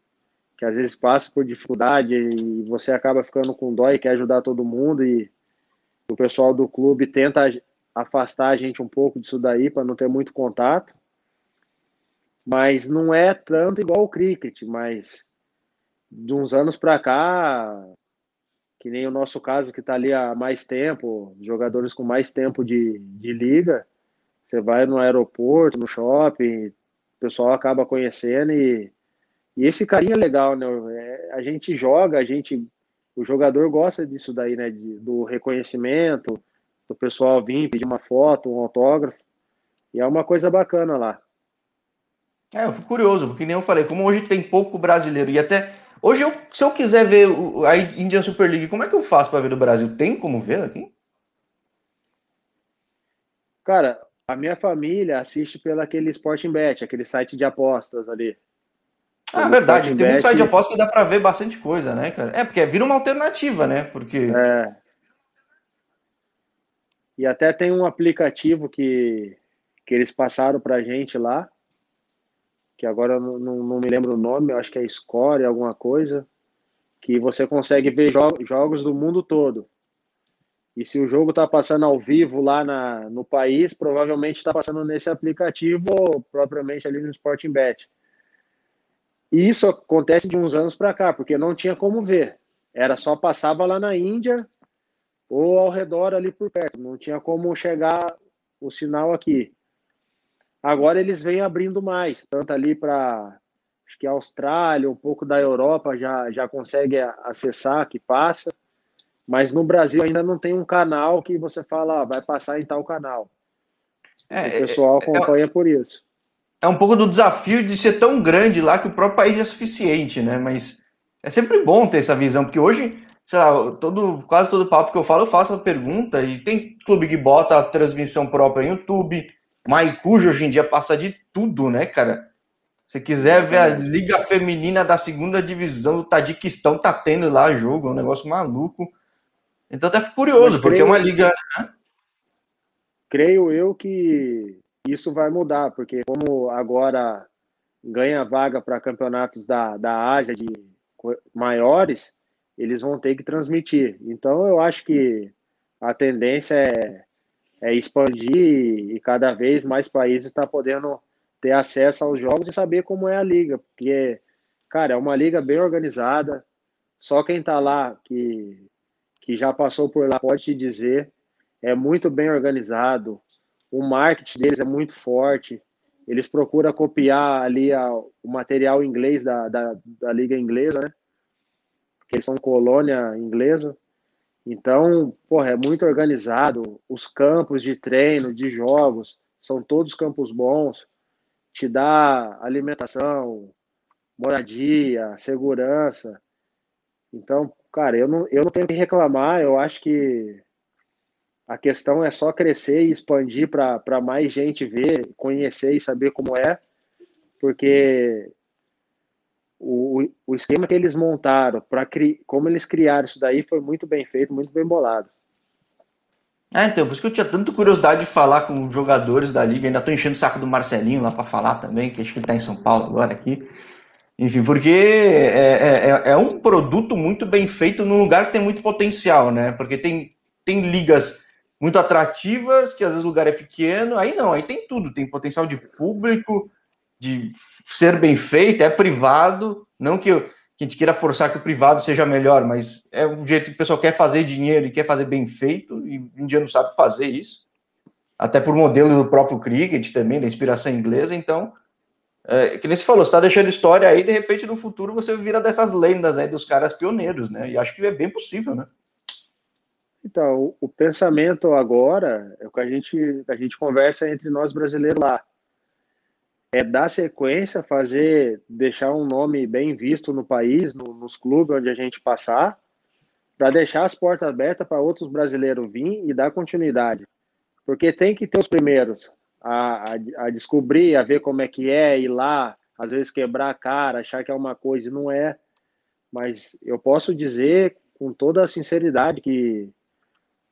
que às vezes passa por dificuldade e você acaba ficando com dó e quer ajudar todo mundo e o pessoal do clube tenta afastar a gente um pouco disso daí para não ter muito contato. Mas não é tanto igual o cricket, mas de uns anos para cá, que nem o nosso caso que está ali há mais tempo, jogadores com mais tempo de, de liga, você vai no aeroporto, no shopping, o pessoal acaba conhecendo e, e esse carinho é legal, né? É, a gente joga, a gente, o jogador gosta disso daí, né? De, do reconhecimento, do pessoal vir pedir uma foto, um autógrafo, e é uma coisa bacana lá. É, eu fico curioso, porque nem eu falei, como hoje tem pouco brasileiro e até Hoje, eu, se eu quiser ver a Indian Super League, como é que eu faço para ver do Brasil? Tem como ver aqui? Cara, a minha família assiste pelo aquele Sporting Bet, aquele site de apostas ali. Ah, verdade. Tem muito site de apostas que dá para ver bastante coisa, né, cara? É, porque vira uma alternativa, né? Porque. É. E até tem um aplicativo que, que eles passaram pra gente lá, que agora não, não, não me lembro o nome, acho que é Score, alguma coisa, que você consegue ver jo jogos do mundo todo. E se o jogo está passando ao vivo lá na, no país, provavelmente está passando nesse aplicativo ou propriamente ali no Sporting Bet. E isso acontece de uns anos para cá, porque não tinha como ver. Era só passava lá na Índia ou ao redor ali por perto. Não tinha como chegar o sinal aqui. Agora eles vêm abrindo mais, tanto ali para acho que a Austrália, um pouco da Europa já, já consegue acessar, que passa, mas no Brasil ainda não tem um canal que você fala, ah, vai passar em tal canal. É, o pessoal é, é acompanha é, por isso. É um pouco do desafio de ser tão grande lá que o próprio país é suficiente, né? Mas é sempre bom ter essa visão, porque hoje, sei lá, todo, quase todo papo que eu falo, eu faço a pergunta, e tem clube que bota a transmissão própria no YouTube, Maicujo hoje em dia passa de tudo, né, cara? Se quiser ver a Liga Feminina da segunda divisão do Tadiquistão, tá tendo lá jogo, é um negócio maluco. Então até fico curioso, porque é uma liga. Né? Creio eu que isso vai mudar, porque como agora ganha vaga para campeonatos da, da Ásia de maiores, eles vão ter que transmitir. Então eu acho que a tendência é é, expandir e cada vez mais países estão tá podendo ter acesso aos jogos e saber como é a liga, porque, cara, é uma liga bem organizada, só quem está lá, que, que já passou por lá, pode te dizer, é muito bem organizado, o marketing deles é muito forte, eles procuram copiar ali a, o material inglês da, da, da liga inglesa, né? Porque eles são colônia inglesa, então, porra, é muito organizado. Os campos de treino, de jogos, são todos campos bons. Te dá alimentação, moradia, segurança. Então, cara, eu não, eu não tenho que reclamar. Eu acho que a questão é só crescer e expandir para mais gente ver, conhecer e saber como é, porque o, o esquema que eles montaram, para como eles criaram isso daí, foi muito bem feito, muito bem bolado. É, então, por isso que eu tinha tanta curiosidade de falar com os jogadores da liga. Ainda tô enchendo o saco do Marcelinho lá para falar também, que acho que ele tá em São Paulo agora aqui. Enfim, porque é, é, é, é, um produto muito bem feito num lugar que tem muito potencial, né? Porque tem, tem ligas muito atrativas, que às vezes o lugar é pequeno. Aí não, aí tem tudo. Tem potencial de público, de ser bem feito, é privado, não que, que a gente queira forçar que o privado seja melhor, mas é o jeito que o pessoal quer fazer dinheiro e quer fazer bem feito, e um dia não sabe fazer isso, até por modelo do próprio cricket também, da inspiração inglesa, então, é, que nem se falou, você está deixando história aí, de repente no futuro você vira dessas lendas aí dos caras pioneiros, né, e acho que é bem possível, né. Então, o pensamento agora é o que a gente, a gente conversa entre nós brasileiros lá é dar sequência, fazer, deixar um nome bem visto no país, no, nos clubes onde a gente passar, para deixar as portas abertas para outros brasileiros vir e dar continuidade. Porque tem que ter os primeiros a, a, a, descobrir, a ver como é que é, ir lá, às vezes quebrar a cara, achar que é uma coisa e não é. Mas eu posso dizer com toda a sinceridade que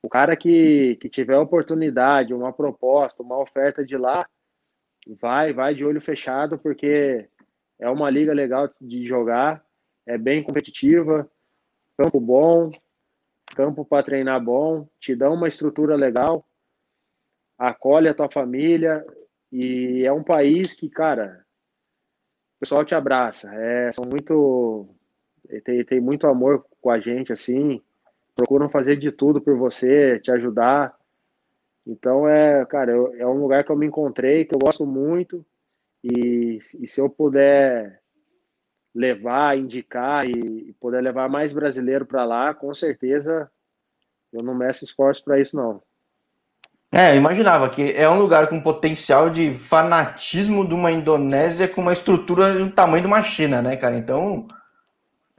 o cara que, que tiver oportunidade, uma proposta, uma oferta de lá, vai, vai de olho fechado, porque é uma liga legal de jogar, é bem competitiva, campo bom, campo para treinar bom, te dá uma estrutura legal, acolhe a tua família e é um país que, cara, pessoal te abraça. É, são muito. Tem, tem muito amor com a gente, assim. Procuram fazer de tudo por você, te ajudar. Então, é, cara, eu, é um lugar que eu me encontrei, que eu gosto muito. E, e se eu puder levar, indicar e, e poder levar mais brasileiro para lá, com certeza eu não meço esforço para isso, não. É, eu imaginava que é um lugar com potencial de fanatismo de uma Indonésia com uma estrutura do tamanho de uma China, né, cara? Então,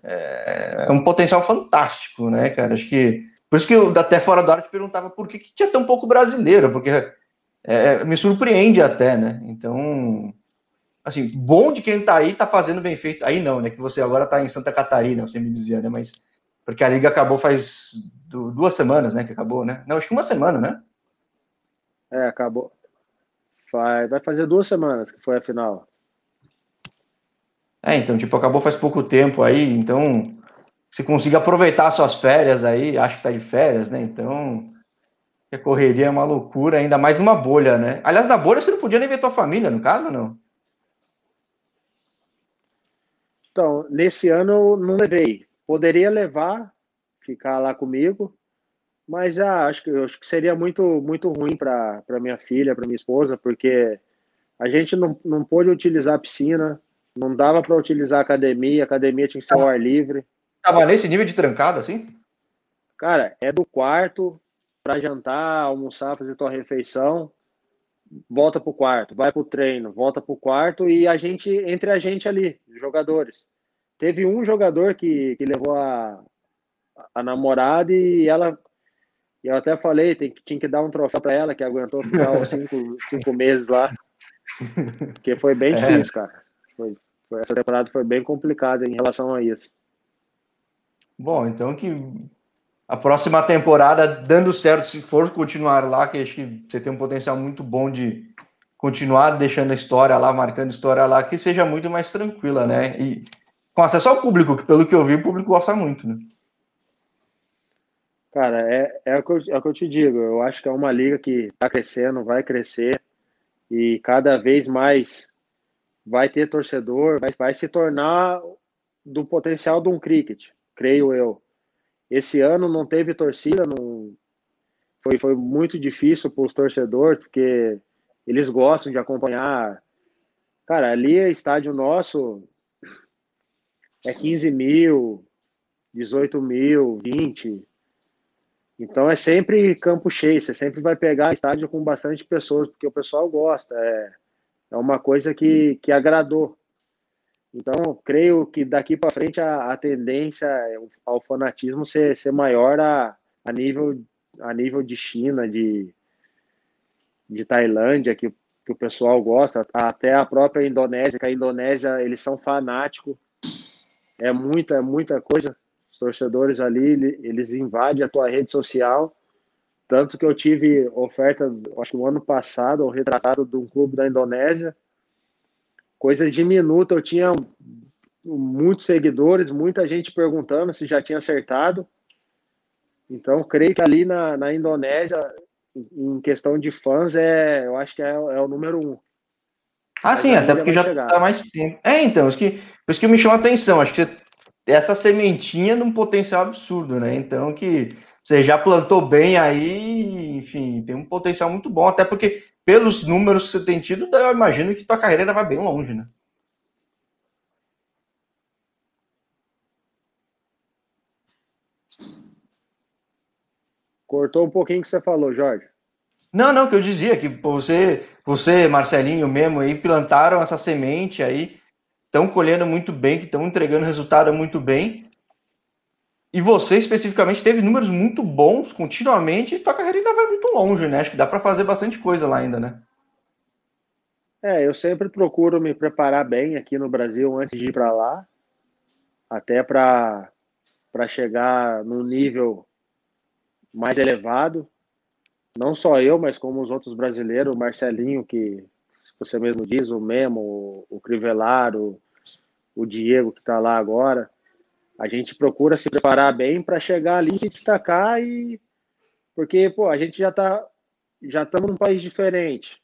é, é um potencial fantástico, né, cara? Acho que. Por isso que eu, até fora do ar, te perguntava por que, que tinha tão pouco brasileiro, porque é, é, me surpreende até, né? Então, assim, bom de quem tá aí, tá fazendo bem feito. Aí não, né? Que você agora tá em Santa Catarina, você me dizia, né? Mas porque a liga acabou faz duas semanas, né? Que acabou, né? Não, acho que uma semana, né? É, acabou. Vai, vai fazer duas semanas que foi a final. É, então, tipo, acabou faz pouco tempo aí, então você consiga aproveitar suas férias aí, acho que tá de férias, né? Então, a correria é uma loucura, ainda mais numa bolha, né? Aliás, na bolha você não podia nem ver tua família, no caso, não? Então, nesse ano eu não levei. Poderia levar, ficar lá comigo, mas ah, acho, que, acho que seria muito, muito ruim para minha filha, para minha esposa, porque a gente não, não pôde utilizar a piscina, não dava para utilizar a academia, a academia tinha que ser ao ar livre. Tava nesse nível de trancada, assim? Cara, é do quarto para jantar, almoçar, fazer tua refeição, volta pro quarto, vai pro treino, volta pro quarto e a gente, entre a gente ali, jogadores. Teve um jogador que, que levou a, a namorada e ela. Eu até falei, tem, tinha que dar um troféu para ela, que aguentou ficar cinco, cinco meses lá. Porque foi bem é. difícil, cara. Foi, essa temporada foi bem complicada em relação a isso. Bom, então que a próxima temporada, dando certo, se for continuar lá, que acho que você tem um potencial muito bom de continuar deixando a história lá, marcando história lá, que seja muito mais tranquila, né? E com acesso ao público, que pelo que eu vi, o público gosta muito, né? Cara, é, é, o que eu, é o que eu te digo. Eu acho que é uma liga que está crescendo, vai crescer e cada vez mais vai ter torcedor, vai, vai se tornar do potencial de um cricket, creio eu. Esse ano não teve torcida, não, foi, foi muito difícil para os torcedores, porque eles gostam de acompanhar. Cara, ali é estádio nosso, é 15 mil, 18 mil, 20. Então é sempre campo cheio, você sempre vai pegar estádio com bastante pessoas, porque o pessoal gosta, é, é uma coisa que, que agradou. Então, creio que daqui para frente a, a, tendência ao fanatismo ser, ser maior a, a, nível, a nível de China, de, de Tailândia, que, que o pessoal gosta, até a própria Indonésia, que a Indonésia, eles são fanáticos, é muita, muita coisa os torcedores ali, eles invadem a tua rede social. Tanto que eu tive oferta, acho que no ano passado, ou retratado de um clube da Indonésia. Coisas de minuto, eu tinha muitos seguidores, muita gente perguntando se já tinha acertado. Então, creio que ali na, na Indonésia, em questão de fãs, é, eu acho que é, é o número um. Ah, Mas sim, até porque já está mais tempo. É, então, isso que, isso que me chama a atenção. Acho que essa sementinha num potencial absurdo, né? Então que você já plantou bem aí, enfim, tem um potencial muito bom, até porque pelos números que você tem tido, eu imagino que tua carreira vai bem longe, né? Cortou um pouquinho que você falou, Jorge. Não, não, que eu dizia que você, você, Marcelinho mesmo aí plantaram essa semente aí estão colhendo muito bem, que estão entregando resultado muito bem. E você especificamente teve números muito bons continuamente e tua carreira ainda vai muito longe, né? Acho que dá para fazer bastante coisa lá ainda, né? É, eu sempre procuro me preparar bem aqui no Brasil antes de ir para lá, até para chegar num nível mais elevado. Não só eu, mas como os outros brasileiros, o Marcelinho, que você mesmo diz, o Memo, o Crivellaro, o Diego que está lá agora. A gente procura se preparar bem para chegar ali, se destacar e porque pô, a gente já está já estamos num país diferente.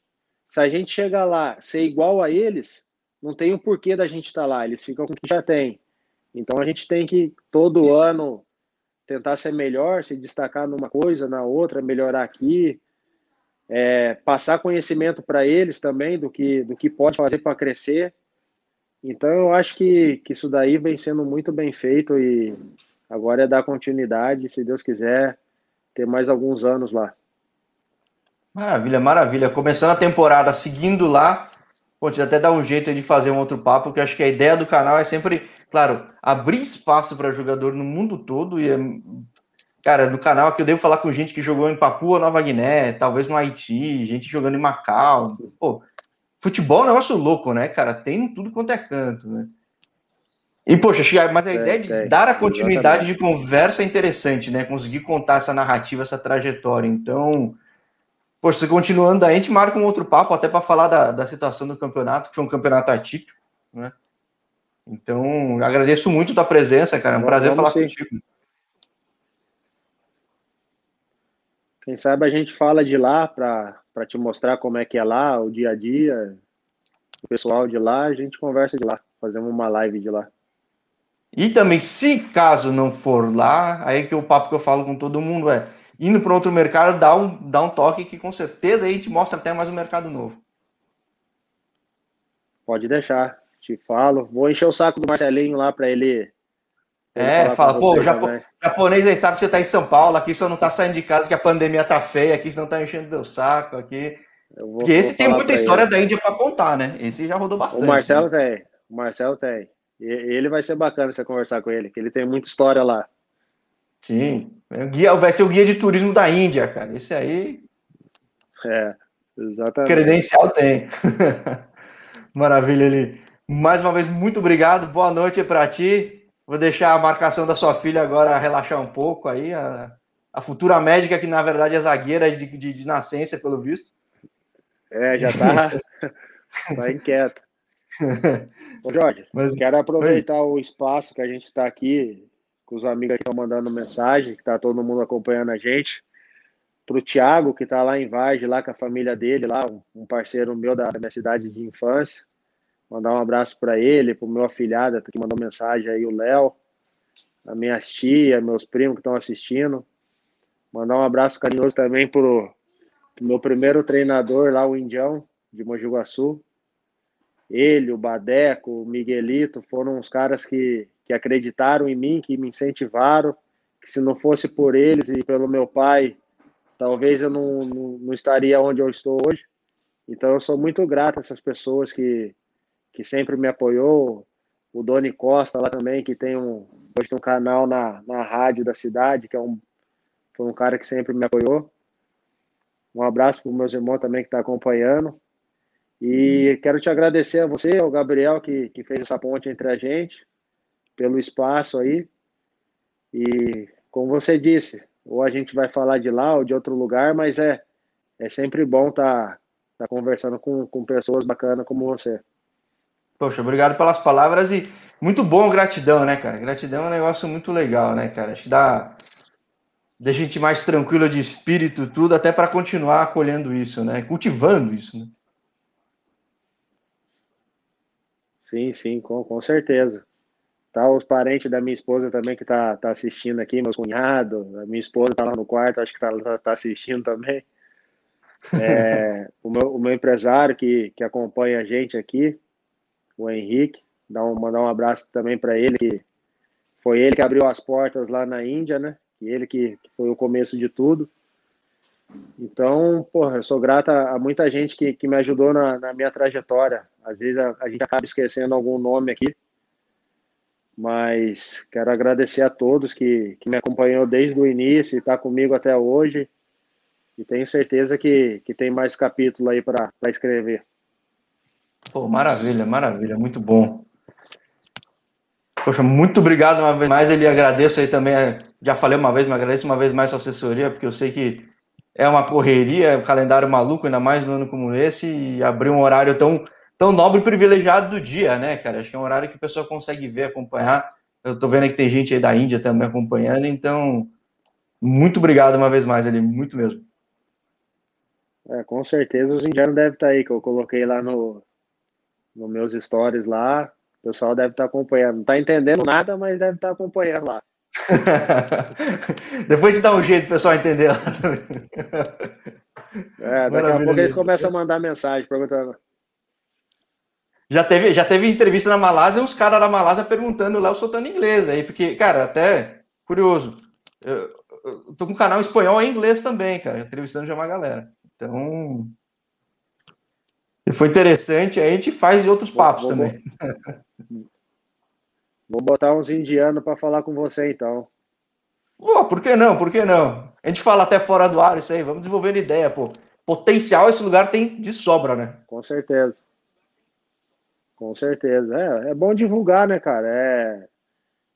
Se a gente chegar lá, ser igual a eles, não tem o um porquê da gente estar tá lá, eles ficam com o que já tem. Então a gente tem que todo ano tentar ser melhor, se destacar numa coisa, na outra, melhorar aqui, é, passar conhecimento para eles também do que, do que pode fazer para crescer. Então eu acho que, que isso daí vem sendo muito bem feito e agora é dar continuidade, se Deus quiser, ter mais alguns anos lá. Maravilha, maravilha. Começando a temporada, seguindo lá, pode até dar um jeito de fazer um outro papo, porque acho que a ideia do canal é sempre, claro, abrir espaço para jogador no mundo todo e é Cara, no canal aqui eu devo falar com gente que jogou em Papua Nova Guiné, talvez no Haiti, gente jogando em Macau. Pô, futebol é um negócio louco, né, cara? Tem tudo quanto é canto, né? E, poxa, mas a é, ideia de é, dar a continuidade exatamente. de conversa é interessante, né? Conseguir contar essa narrativa, essa trajetória. Então, poxa, continuando aí, a gente marca um outro papo até para falar da, da situação do campeonato, que foi um campeonato atípico, né? Então, agradeço muito a tua presença, cara. É um prazer falar sim. contigo. Quem sabe a gente fala de lá para te mostrar como é que é lá, o dia a dia, o pessoal de lá, a gente conversa de lá, fazemos uma live de lá. E também, se caso não for lá, aí que o papo que eu falo com todo mundo é indo para outro mercado, dá um, dá um toque que com certeza aí te mostra até mais um mercado novo. Pode deixar, te falo. Vou encher o saco do Marcelinho lá para ele é, fala, pô, o Japo... japonês aí sabe que você tá em São Paulo, aqui só não tá saindo de casa que a pandemia tá feia, aqui senão tá enchendo teu saco aqui. Vou, Porque esse tem muita história ele. da Índia para contar, né? Esse já rodou bastante. O Marcelo né? tem, o Marcelo tem. Ele vai ser bacana você conversar com ele, que ele tem muita história lá. Sim, guia, vai ser o guia de turismo da Índia, cara. Esse aí. É, exatamente. Credencial tem. Maravilha, ali. Mais uma vez, muito obrigado. Boa noite para ti. Vou deixar a marcação da sua filha agora relaxar um pouco aí. A, a futura médica, que na verdade é zagueira de, de, de nascença, pelo visto. É, já tá, tá inquieto. Ô Jorge, Mas, quero aproveitar oi. o espaço que a gente está aqui, com os amigos que estão mandando mensagem, que está todo mundo acompanhando a gente. Para o Thiago, que está lá em Vargem, lá com a família dele, lá, um parceiro meu da minha cidade de infância. Mandar um abraço para ele, para o meu afilhado que mandou mensagem aí, o Léo, a minha tia, meus primos que estão assistindo. Mandar um abraço carinhoso também para o meu primeiro treinador lá, o Indião, de Mogi Guaçu. Ele, o Badeco, o Miguelito, foram os caras que, que acreditaram em mim, que me incentivaram, que se não fosse por eles e pelo meu pai, talvez eu não, não, não estaria onde eu estou hoje. Então eu sou muito grato a essas pessoas que, que sempre me apoiou, o Doni Costa lá também, que tem um, hoje tem um canal na, na rádio da cidade, que é um, foi um cara que sempre me apoiou. Um abraço para os meus irmãos também que estão tá acompanhando. E quero te agradecer a você, ao Gabriel, que, que fez essa ponte entre a gente, pelo espaço aí. E, como você disse, ou a gente vai falar de lá ou de outro lugar, mas é, é sempre bom estar tá, tá conversando com, com pessoas bacanas como você. Poxa, obrigado pelas palavras e muito bom gratidão, né, cara? Gratidão é um negócio muito legal, né, cara? Acho que dá deixa a gente mais tranquilo de espírito, tudo, até para continuar acolhendo isso, né? Cultivando isso, né? Sim, sim, com, com certeza. Tá os parentes da minha esposa também que tá, tá assistindo aqui, meus cunhados, a minha esposa tá lá no quarto, acho que tá, tá, tá assistindo também. É, o, meu, o meu empresário que, que acompanha a gente aqui, o Henrique, dar um, mandar um abraço também para ele, que foi ele que abriu as portas lá na Índia, né? E ele que, que foi o começo de tudo. Então, porra, eu sou grata a muita gente que, que me ajudou na, na minha trajetória. Às vezes a, a, gente acaba esquecendo algum nome aqui, mas quero agradecer a todos que, que me acompanhou desde o início e está comigo até hoje. E tenho certeza que, que tem mais capítulo aí para escrever. Pô, maravilha, maravilha, muito bom. Poxa, muito obrigado uma vez mais. Ele agradeço aí também. Já falei uma vez, mas agradeço uma vez mais sua assessoria, porque eu sei que é uma correria, é um calendário maluco, ainda mais no ano como esse, e abrir um horário tão, tão nobre e privilegiado do dia, né, cara? Acho que é um horário que a pessoa consegue ver, acompanhar. Eu tô vendo que tem gente aí da Índia também acompanhando, então, muito obrigado uma vez mais, ele, muito mesmo. É, com certeza os indianos devem estar aí, que eu coloquei lá no, nos meus stories lá. O pessoal deve estar tá acompanhando. Não está entendendo nada, mas deve estar tá acompanhando lá. Depois de dar um jeito o pessoal entender lá também. É, daqui a pouco eles começam a mandar mensagem perguntando. Já teve, já teve entrevista na Malásia e uns caras da Malásia perguntando lá, eu soltando inglês aí, porque, cara, até curioso. Eu, eu tô com um canal espanhol em inglês também, cara, entrevistando já uma galera. Então, foi interessante, a gente faz de outros papos vou, também. Vou botar uns indianos para falar com você, então. Pô, por que não? Por que não? A gente fala até fora do ar isso aí, vamos desenvolvendo ideia, pô. Potencial esse lugar tem de sobra, né? Com certeza. Com certeza. É, é bom divulgar, né, cara? É,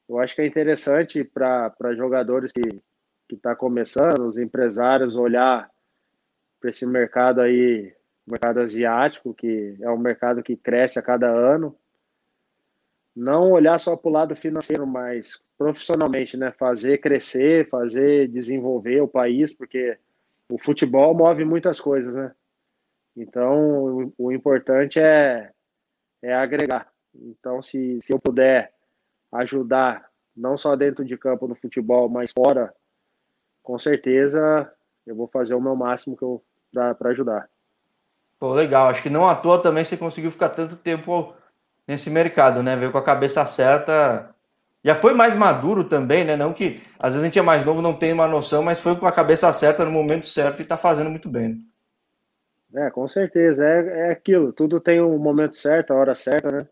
eu acho que é interessante para jogadores que que está começando, os empresários olhar para esse mercado aí, mercado asiático, que é um mercado que cresce a cada ano. Não olhar só para o lado financeiro, mas profissionalmente, né? Fazer crescer, fazer desenvolver o país, porque o futebol move muitas coisas, né? Então, o, importante é, é agregar. Então, se, se eu puder ajudar, não só dentro de campo no futebol, mas fora, com certeza eu vou fazer o meu máximo para ajudar. Pô, legal. Acho que não à toa também você conseguiu ficar tanto tempo nesse mercado, né? Veio com a cabeça certa. Já foi mais maduro também, né? Não que às vezes a gente é mais novo, não tem uma noção, mas foi com a cabeça certa no momento certo e tá fazendo muito bem. É, com certeza. É, é aquilo. Tudo tem o um momento certo, a hora certa, né?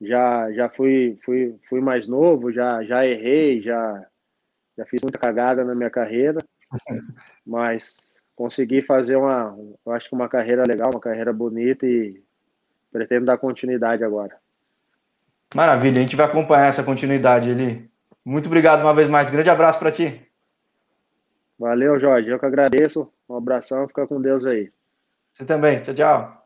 Já, já fui, fui, fui mais novo, já, já errei, já, já fiz muita cagada na minha carreira, mas consegui fazer uma, eu acho que uma carreira legal, uma carreira bonita e pretendo dar continuidade agora. Maravilha, a gente vai acompanhar essa continuidade ali. Muito obrigado uma vez mais. Grande abraço para ti. Valeu, Jorge. Eu que agradeço. Um abração. Fica com Deus aí. Você também. Tchau, tchau.